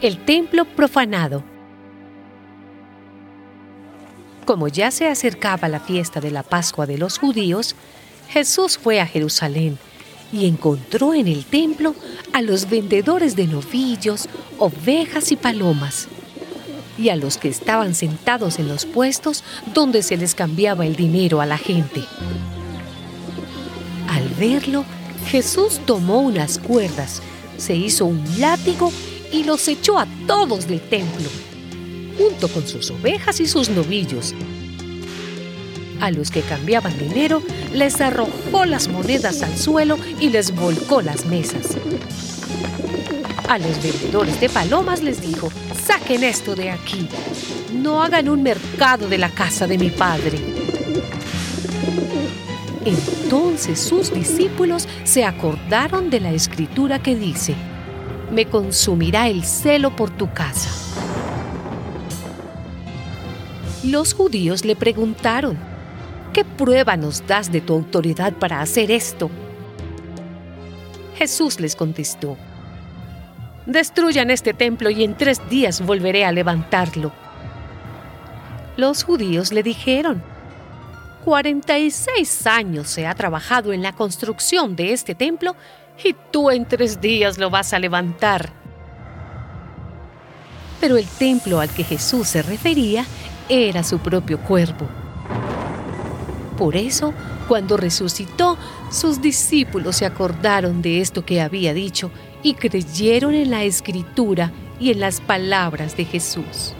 El templo profanado. Como ya se acercaba la fiesta de la Pascua de los judíos, Jesús fue a Jerusalén y encontró en el templo a los vendedores de novillos, ovejas y palomas, y a los que estaban sentados en los puestos donde se les cambiaba el dinero a la gente. Al verlo, Jesús tomó unas cuerdas, se hizo un látigo y los echó a todos del templo, junto con sus ovejas y sus novillos, a los que cambiaban dinero, les arrojó las monedas al suelo y les volcó las mesas. A los vendedores de palomas les dijo, saquen esto de aquí. No hagan un mercado de la casa de mi padre. Entonces sus discípulos se acordaron de la escritura que dice, me consumirá el celo por tu casa. Los judíos le preguntaron, ¿Qué prueba nos das de tu autoridad para hacer esto? Jesús les contestó, Destruyan este templo y en tres días volveré a levantarlo. Los judíos le dijeron, 46 años se ha trabajado en la construcción de este templo y tú en tres días lo vas a levantar. Pero el templo al que Jesús se refería era su propio cuerpo. Por eso, cuando resucitó, sus discípulos se acordaron de esto que había dicho y creyeron en la escritura y en las palabras de Jesús.